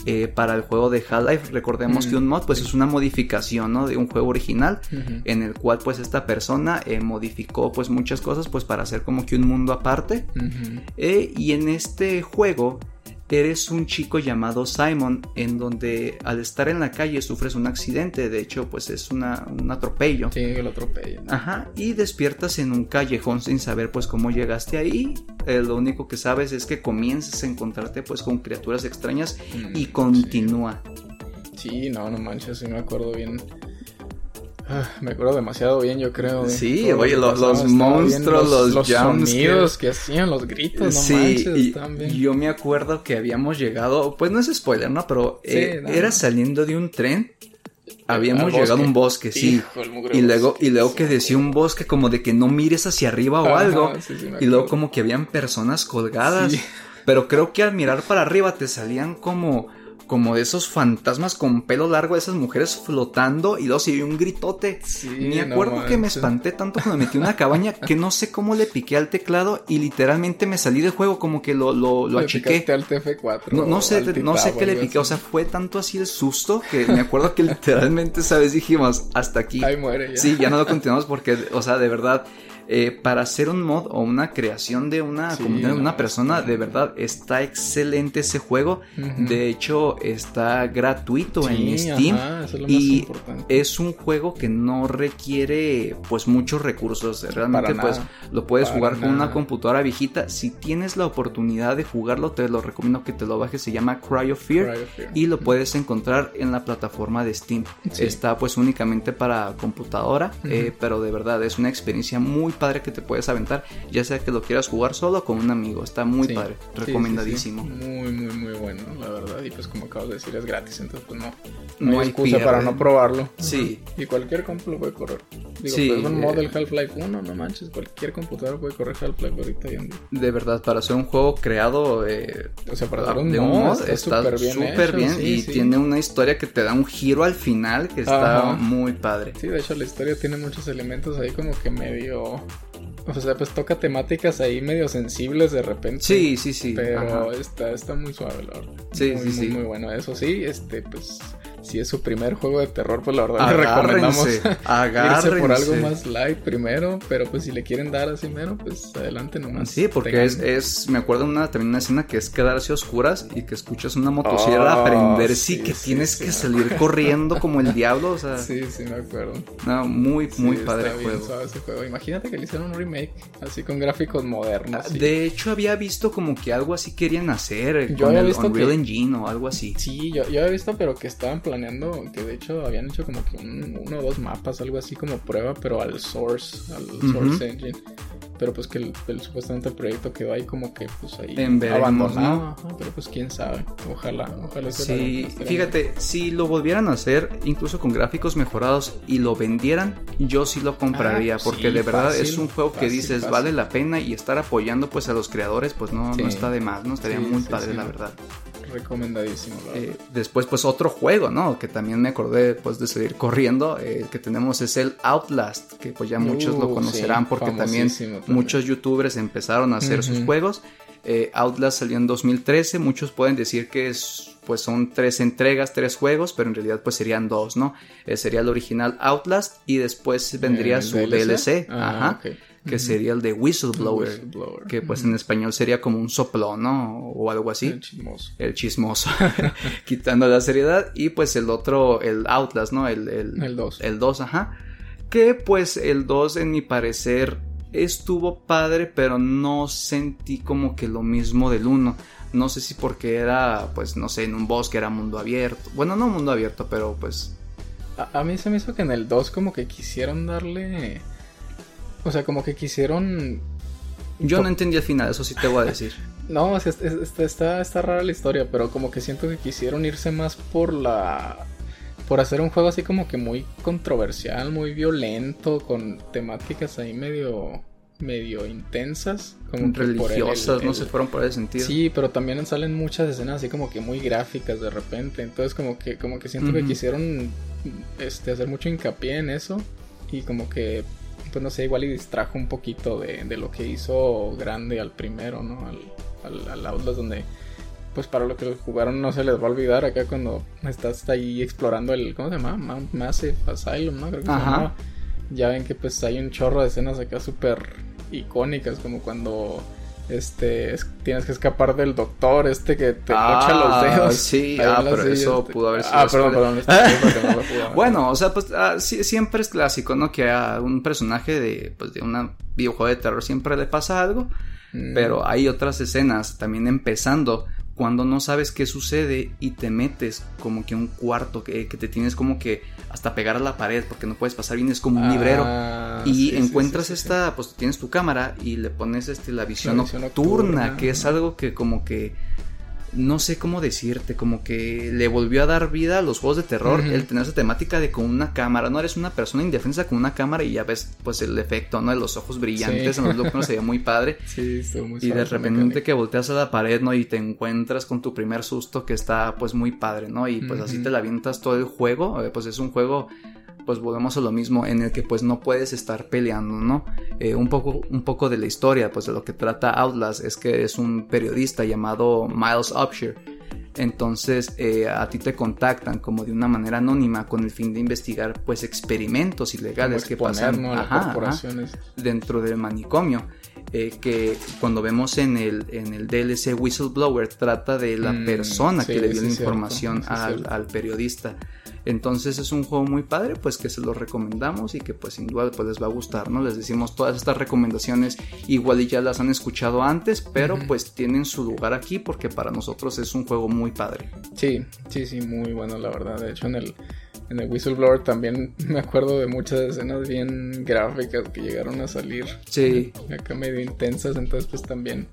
eh, para el juego de Half-Life. Recordemos que un mod, pues es una modificación, ¿no? De un juego original en el cual, pues, esta persona eh, modificó pues muchas cosas pues para hacer como que un mundo aparte. Eh, y en este juego eres un chico llamado Simon, en donde al estar en la calle sufres un accidente, de hecho, pues es una, un atropello. Sí, el atropello. Ajá, y despiertas en un callejón sin saber pues cómo llegaste ahí. Eh, lo único que sabes es que comienzas a encontrarte pues con criaturas extrañas Mm, y continúa. Sí, no, no manches, sí me acuerdo bien. Ah, me acuerdo demasiado bien, yo creo. Sí, oye, lo- los monstruos, los los sonidos que hacían, los gritos, no sí, manches, y yo me acuerdo que habíamos llegado, pues no es spoiler, ¿no? Pero Sí, eh, no. era saliendo de un tren. Habíamos llegado a un bosque, sí. Hijo, Y luego, y luego sí, que decía un bosque como de que no mires hacia arriba o Ajá, algo. Y luego como que habían personas colgadas. Pero creo que al mirar para arriba te salían como, como de esos fantasmas con pelo largo, de esas mujeres flotando. Y luego se vio un gritote. Sí, me no acuerdo que me espanté tanto cuando me metí una cabaña que no sé cómo le piqué al teclado y literalmente me salí del juego como que lo, lo, lo Le achiqué. al TF4. No, sé, no sé qué le piqué, o sea, fue tanto así el susto que me acuerdo que literalmente, ¿sabes? Dijimos, hasta aquí. Ahí muere ya. Sí, ya no lo continuamos porque, o sea, de verdad, eh, para hacer un mod o una creación de una Sí, comunidad de no, una persona, de verdad, está excelente ese juego. De hecho, está gratuito en Steam. ajá, eso es lo más y importante. es un juego que no requiere pues muchos recursos. Realmente Para pues nada. lo puedes Para jugar con una computadora viejita. Si tienes la oportunidad de jugarlo, te lo recomiendo que te lo bajes. Se llama Cry of Fear. Cry of Fear. Y lo puedes encontrar en la plataforma de Steam. Sí. Está pues únicamente para computadora. eh, pero de verdad es una experiencia muy padre que te puedes aventar. Ya sea que lo quieras jugar solo o con un amigo. Está muy Sí. padre. Sí, Recomendadísimo. sí. Muy, muy, muy bueno, la verdad. Y pues como acabas de decir, es gratis, entonces pues no, no, No hay excusa pierde. para no probarlo. Sí. Y cualquier compu lo puede correr. Digo, Sí, pues es un mod eh. del Half-Life 1, no manches, cualquier computadora puede correr Half-Life ahorita hoy en día. De verdad, para ser un juego creado eh, O sea, para dar un de mod, está está súper bien y tiene una historia que te da un giro al final que está Ajá. muy padre. Sí, de hecho la historia tiene muchos elementos ahí como que medio... O sea, pues toca temáticas ahí medio sensibles de repente. Sí, sí, sí. Pero ajá. está, está muy suave, la verdad. Sí, muy, sí, muy, sí. Muy bueno. Eso sí, este, pues, si es su primer juego de terror, pues la verdad le recomendamos Agárrense, irse agárrense. por algo más light primero. Pero pues si le quieren dar así mero, pues adelante nomás. Sí, porque Tengan- es, es, me acuerdo una, también una escena que es quedarse a oscuras y que escuchas una motosierra Oh, aprender sí, sí, que sí, tienes sí, que salir corriendo como el diablo, o sea, Sí, sí, me acuerdo. no, muy, muy padre el juego. suave ese juego. Imagínate que le hicieron un remake así con gráficos modernos. Ah, De hecho, había visto como que algo así querían hacer Yo con había el visto Unreal que- Engine o algo así. Sí, yo, yo había visto, pero que estaban planeando, que de hecho habían hecho como que un- uno o dos mapas, algo así como prueba, pero al Source, al. Source Engine. Pero pues que el, el- supuestamente el proyecto quedó ahí como que pues ahí En veremos, abandonado. ¿no? Pero pues quién sabe. Ojalá, ojalá se Sí, fíjate, si lo volvieran a hacer, incluso con gráficos mejorados y lo vendieran, yo sí lo compraría, Ah, porque sí, de verdad fácil, es un juego que dices fácil. vale la pena y estar apoyando pues a los creadores pues no, Sí. no está de más, no estaría Sí, muy padre la verdad. Recomendadísimo, Eh, después pues otro juego, ¿no? Que también me acordé pues de seguir corriendo, eh, que tenemos es el Outlast, que pues ya muchos lo Uh, conocerán sí, porque también, muchos youtubers empezaron a hacer sus juegos. Eh, Outlast salió en 2013, muchos pueden decir que es, pues son tres entregas, tres juegos, pero en realidad pues serían dos, ¿no? Eh, sería el original Outlast y después vendría Eh, su DLC, Ah, ajá, ok. Que sería el de Whistleblower, Whistleblower. que pues en español sería como un soplón, ¿no? O algo así El chismoso. el chismoso, quitando la seriedad, y pues el otro, el Outlast, ¿no? El, el, El 2. el 2, ajá. Que pues el 2, en mi parecer, estuvo padre, pero no sentí como que lo mismo del 1. No sé si porque era, pues, no sé, en un bosque era mundo abierto. Bueno, no mundo abierto, pero pues... A, a mí se me hizo que en el 2 como que quisieron darle... O sea, como que quisieron... Yo no entendí el final, eso sí te voy a decir. No, o sea, está, está, está rara la historia, pero como que siento que quisieron irse más por la... Por hacer un juego así como que muy controversial, muy violento, con temáticas ahí medio... medio intensas. Como el- Religiosas, el- no se fueron por ese sentido. Sí, pero también salen muchas escenas así como que muy gráficas de repente. Entonces como que, como que siento que quisieron este, hacer mucho hincapié en eso. Y como que, pues no sé, igual y distrajo un poquito de, de lo que hizo grande al primero, ¿no? Al, al, al Outlast donde, pues para lo que jugaron no se les va a olvidar acá cuando estás ahí explorando el, ¿cómo se llama? Mount Massive Asylum, ¿no? Creo que se Ajá. llamaba. Ya ven que pues hay un chorro de escenas acá súper icónicas, como cuando este tienes que escapar del doctor este que te mocha los Ah, dedos. sí, ah, pero eso este. pudo haber sido Ah, perdón, perdón. este, no. Bueno, o sea, pues ah, sí- siempre es clásico, ¿no? Que a un personaje de, pues, de un videojuego de terror siempre le pasa algo. Mm, Pero hay otras escenas, también empezando, cuando no sabes qué sucede y te metes como que un cuarto que, que te tienes como que hasta pegar a la pared porque no puedes pasar bien, es como un librero. ah, Y sí, sí, encuentras sí, sí, sí. esta, pues tienes tu cámara y le pones este la visión, La visión nocturna, nocturna, que es algo que como que no sé cómo decirte, como que le volvió a dar vida a los juegos de terror el tener esa temática de con una cámara, no eres una persona indefensa con una cámara y ya ves pues el efecto, ¿no? De los ojos brillantes Sí. en los looks se ve muy padre. Sí, estuvo muy Y de repente que volteas a la pared, ¿no? Y te encuentras con tu primer susto que está pues muy padre, ¿no? Y pues así te la avientas todo el juego. eh, pues es un juego, pues volvemos a lo mismo, en el que pues no puedes estar peleando, ¿no? Eh, un, poco, un poco de la historia, pues de lo que trata Outlast es que es un periodista llamado Miles Upshire. Entonces eh, a ti te contactan como de una manera anónima con el fin de investigar pues experimentos ilegales que pasan dentro del manicomio. eh, que cuando vemos en el, en el DLC Whistleblower trata de la Mm, persona sí, que le dio la información al periodista. Entonces es un juego muy padre, pues que se lo recomendamos y que pues sin duda pues les va a gustar, ¿no? Les decimos todas estas recomendaciones igual y ya las han escuchado antes, pero pues tienen su lugar aquí porque para nosotros es un juego muy padre. Sí, sí, sí, muy bueno, la verdad. De hecho, en el, en el Whistleblower también me acuerdo de muchas escenas bien gráficas que llegaron a salir. Sí. Acá medio intensas, entonces pues también,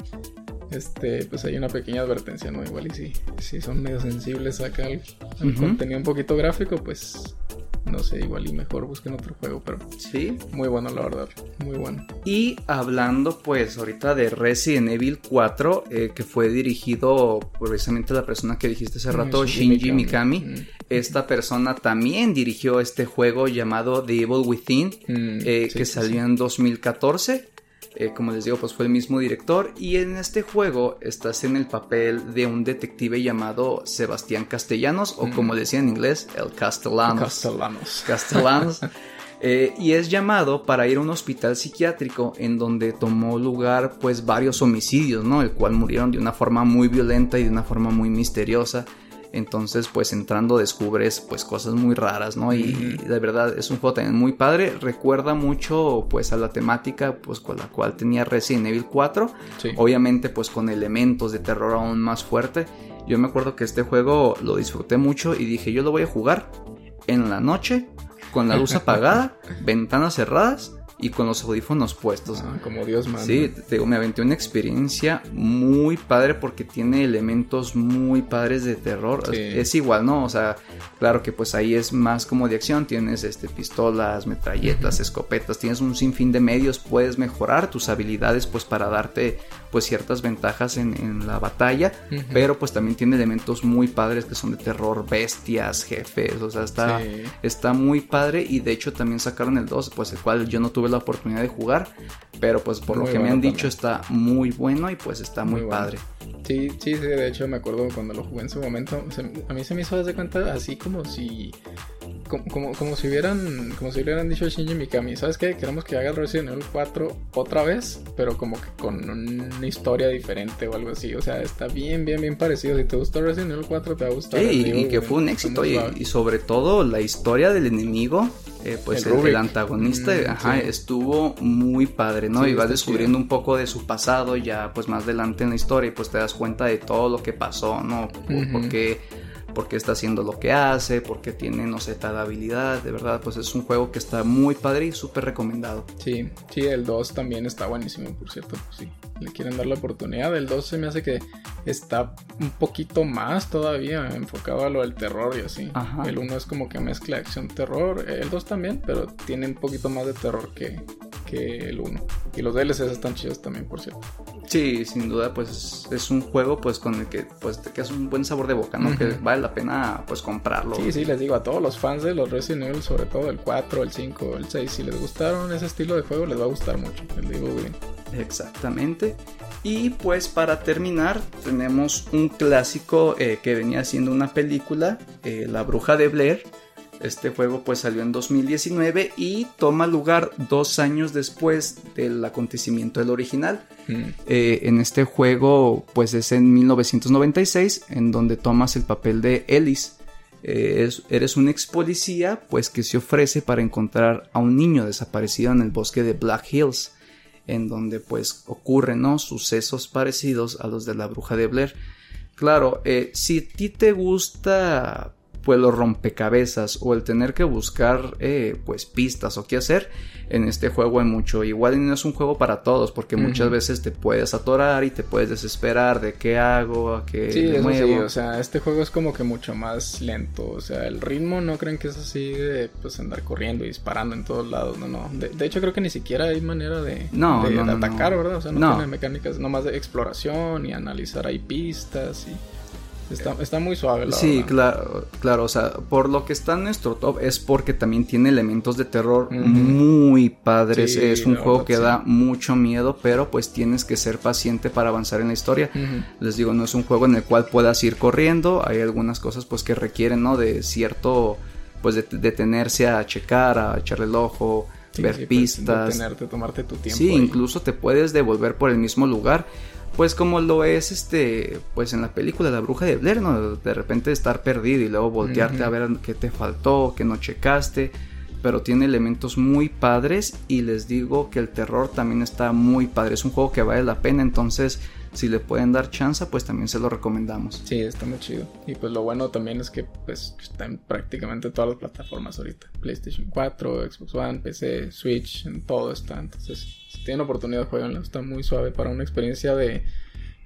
este, pues hay una pequeña advertencia, ¿no? Igual y si, si son medio sensibles acá al, al Ujú. contenido un poquito gráfico, pues no sé, igual y mejor busquen otro juego, pero Sí. muy bueno, la verdad, muy bueno. Y hablando pues ahorita de Resident Evil 4, eh, que fue dirigido precisamente a la persona que dijiste hace rato, Mm, Shinji Mikami. Mm, Esta persona también dirigió este juego llamado The Evil Within, mm, eh, sí, que sí, salió en 2014. Eh, como les digo, pues fue el mismo director. Y en este juego estás en el papel de un detective llamado Sebastián Castellanos, o Mm. como le decían en inglés, el. Castellanos. Castellanos. Castellanos. Eh, y es llamado para ir a un hospital psiquiátrico en donde tomó lugar pues varios homicidios, ¿no? El cual murieron de una forma muy violenta y de una forma muy misteriosa. Entonces pues entrando descubres pues cosas muy raras, ¿no? Y de verdad es un juego también muy padre. Recuerda mucho pues a la temática pues con la cual tenía Resident Evil 4. Sí. Obviamente pues con elementos de terror aún más fuerte. Yo me acuerdo que este juego lo disfruté mucho y dije yo lo voy a jugar en la noche con la luz apagada, ventanas cerradas y con los audífonos puestos. Ah, como Dios manda. Sí, te digo, me aventé una experiencia muy padre porque tiene elementos muy padres de terror. Sí. Es igual, ¿no? O sea, claro que pues ahí es más como de acción. Tienes este pistolas, metralletas, escopetas, tienes un sinfín de medios. Puedes mejorar tus habilidades pues para darte pues ciertas ventajas en, en la batalla. Pero pues también tiene elementos muy padres que son de terror, bestias, jefes. O sea, está, Sí. está muy padre y de hecho también sacaron el 2, pues el cual yo no tuve la oportunidad de jugar, pero pues por Muy lo que me han también. dicho está muy bueno y pues está muy, Muy bueno. padre. Sí, sí, sí, de hecho me acuerdo cuando lo jugué en su momento, se- a mí se me hizo de cuenta así como si como, como, como si hubieran como si hubieran dicho a Shinji Mikami, ¿sabes qué? Queremos que haga Resident Evil 4 otra vez, pero como que con una historia diferente o algo así, o sea, está bien, bien, bien parecido. Si te gustó Resident Evil 4 te va a gustar. Sí, el y, que fue un éxito y sobre todo la historia del enemigo, eh, pues El el, antagonista, Mm, ajá, sí. estuvo muy padre, ¿no? Sí, y vas descubriendo un poco de su pasado ya pues más adelante en la historia y pues te das cuenta de todo lo que pasó, ¿no? Por, Ujú. por qué, por qué está haciendo lo que hace, por qué tiene, no sé, tal habilidad, de verdad, pues es un juego que está muy padre y súper recomendado. Sí, sí, el 2 también está buenísimo, por cierto. Pues sí, le quieren dar la oportunidad. El 2 se me hace que está un poquito más todavía enfocado a lo del terror y así. Ajá. El 1 es como que mezcla acción-terror. El 2 también, pero tiene un poquito más de terror que, que el 1. Y los DLCs están chidos también, por cierto. Sí, sin duda, pues es, un juego pues con el que pues te quedas un buen sabor de boca, ¿no? Que vale la pena pues comprarlo. Sí, sí, les digo a todos los fans de los Resident Evil, sobre todo el 4, el 5, el 6, si les gustaron ese estilo de juego, les va a gustar mucho. De Evil Within. Exactamente. Y pues para terminar tenemos un clásico eh, que venía siendo una película, eh, La Bruja de Blair. Este juego pues salió en 2019 y toma lugar dos años después del acontecimiento del original. Mm. Eh, en este juego pues es en 1996 en donde tomas el papel de Ellis. Eh, es- eres un ex policía pues que se ofrece para encontrar a un niño desaparecido en el bosque de Black Hills en donde pues ocurren ¿no? sucesos parecidos a los de la bruja de Blair. Claro, eh, si a ti te gusta pues los rompecabezas o el tener que buscar eh, pues pistas o qué hacer en este juego hay mucho igual y no es un juego para todos porque muchas veces te puedes atorar y te puedes desesperar de qué hago a qué Sí, eso sí, o sea, este juego es como que mucho más lento, o sea, el ritmo no creen que es así de pues andar corriendo y disparando en todos lados, no, no, de, de hecho creo que ni siquiera hay manera de, No, de, no, de no, atacar. ¿verdad? O sea, no, No. tiene mecánicas nomás de exploración y analizar ahí pistas y está, está muy suave la Sí, verdad. claro, claro, o sea, por lo que está en nuestro top es porque también tiene elementos de terror muy padres. Sí, es un juego verdad, que sí. da mucho miedo, pero pues tienes que ser paciente para avanzar en la historia. Les digo, no es un juego en el cual puedas ir corriendo. Hay algunas cosas pues que requieren, ¿no? De cierto, pues de detenerse a checar, a echarle el ojo, Sí, ver sí, pues, pistas. detenerte, tomarte tu tiempo. Sí, ahí. incluso te puedes devolver por el mismo lugar. Pues como lo es este, pues en la película La Bruja de Blair, ¿no? De repente estar perdido y luego voltearte a ver qué te faltó, qué no checaste. Pero tiene elementos muy padres y les digo que el terror también está muy padre. Es un juego que vale la pena, entonces si le pueden dar chance, pues también se lo recomendamos. Sí, está muy chido. Y pues lo bueno también es que pues está en prácticamente todas las plataformas ahorita. PlayStation 4, Xbox One, PC, Switch, en todo está. Entonces, si tienen oportunidad, jueguenlo. Está muy suave para una experiencia de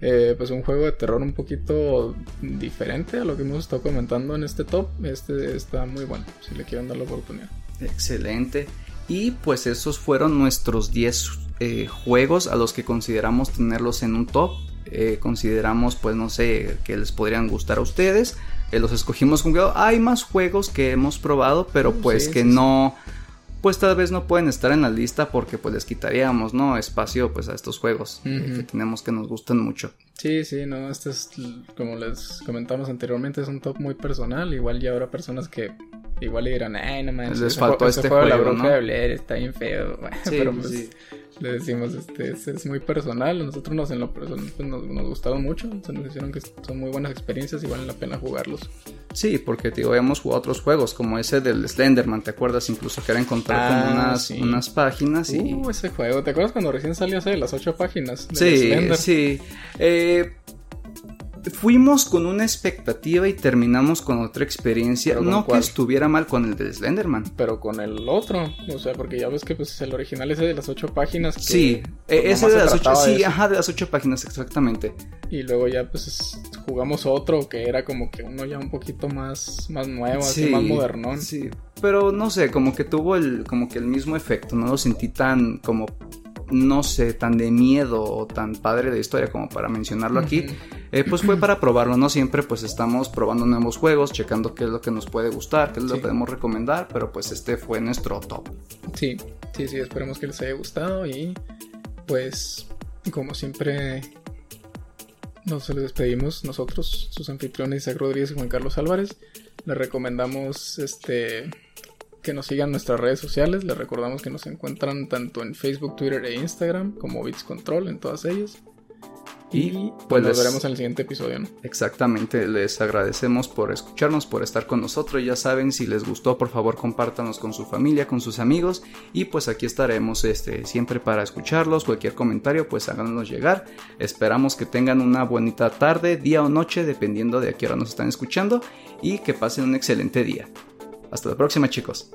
eh, pues un juego de terror un poquito diferente a lo que hemos estado comentando en este top. Este está muy bueno, si le quieren dar la oportunidad. Excelente. Y pues esos fueron nuestros 10 eh, juegos a los que consideramos tenerlos en un top. Eh, consideramos, pues no sé, que les podrían gustar a ustedes. Eh, los escogimos con cuidado. Hay más juegos que hemos probado, pero Uh, pues sí, que sí, sí. no, pues tal vez no pueden estar en la lista porque pues les quitaríamos, ¿no? Espacio pues a estos juegos eh, que tenemos que nos gustan mucho. Sí, sí, no, este es, como les comentamos anteriormente, es un top muy personal. Igual ya habrá personas que igual le dirán, ay, no manches, Les faltó este juego la juego, bruja ¿no? de Blair está bien feo. Bueno, pero pues sí. Le decimos, este, es, es muy personal. A nosotros nos, en lo personal, pues, nos, nos gustaron mucho. Se nos hicieron que son muy buenas experiencias y valen la pena jugarlos. Sí, porque te digo, hemos jugado otros juegos como ese del Slenderman, ¿te acuerdas? Incluso que era encontrar Ah, como unas, sí. unas páginas y... Uh, ese juego, ¿te acuerdas cuando recién salió hace las ocho páginas? de Sí, sí. Eh, fuimos con una expectativa y terminamos con otra experiencia. ¿Pero con No que estuviera mal con el de Slenderman. Pero con el otro, o sea, porque ya ves que pues el original ese de las ocho páginas. que, Sí, pues, eh, ese de las ocho, sí, eso. ajá, de las ocho páginas, exactamente. Y luego ya pues es- jugamos otro que era como que uno ya un poquito más, más nuevo, así Sí, más modernón. Sí, pero no sé, como que tuvo el, como que el mismo efecto, no lo sentí tan como, no sé, tan de miedo o tan padre de historia como para mencionarlo aquí. Eh, pues fue para probarlo, ¿no? Siempre pues estamos probando nuevos juegos, checando qué es lo que nos puede gustar, qué es lo Sí. que podemos recomendar, pero pues este fue nuestro top. Sí, sí, sí, esperemos que les haya gustado y pues como siempre nos les despedimos nosotros, sus anfitriones Isaac Rodríguez y Juan Carlos Álvarez. Les recomendamos este que nos sigan en nuestras redes sociales. Les recordamos que nos encuentran tanto en Facebook, Twitter e Instagram como Bits Control en todas ellas. Y Y, pues pues, nos les- veremos en el siguiente episodio. ¿no? Exactamente, les agradecemos por escucharnos, por estar con nosotros. Ya saben, si les gustó, por favor, compártanos con su familia, con sus amigos. Y pues aquí estaremos este, siempre para escucharlos. Cualquier comentario, pues háganos llegar. Esperamos que tengan una bonita tarde, día o noche, dependiendo de a qué hora nos están escuchando. Y que pasen un excelente día. Hasta la próxima, chicos.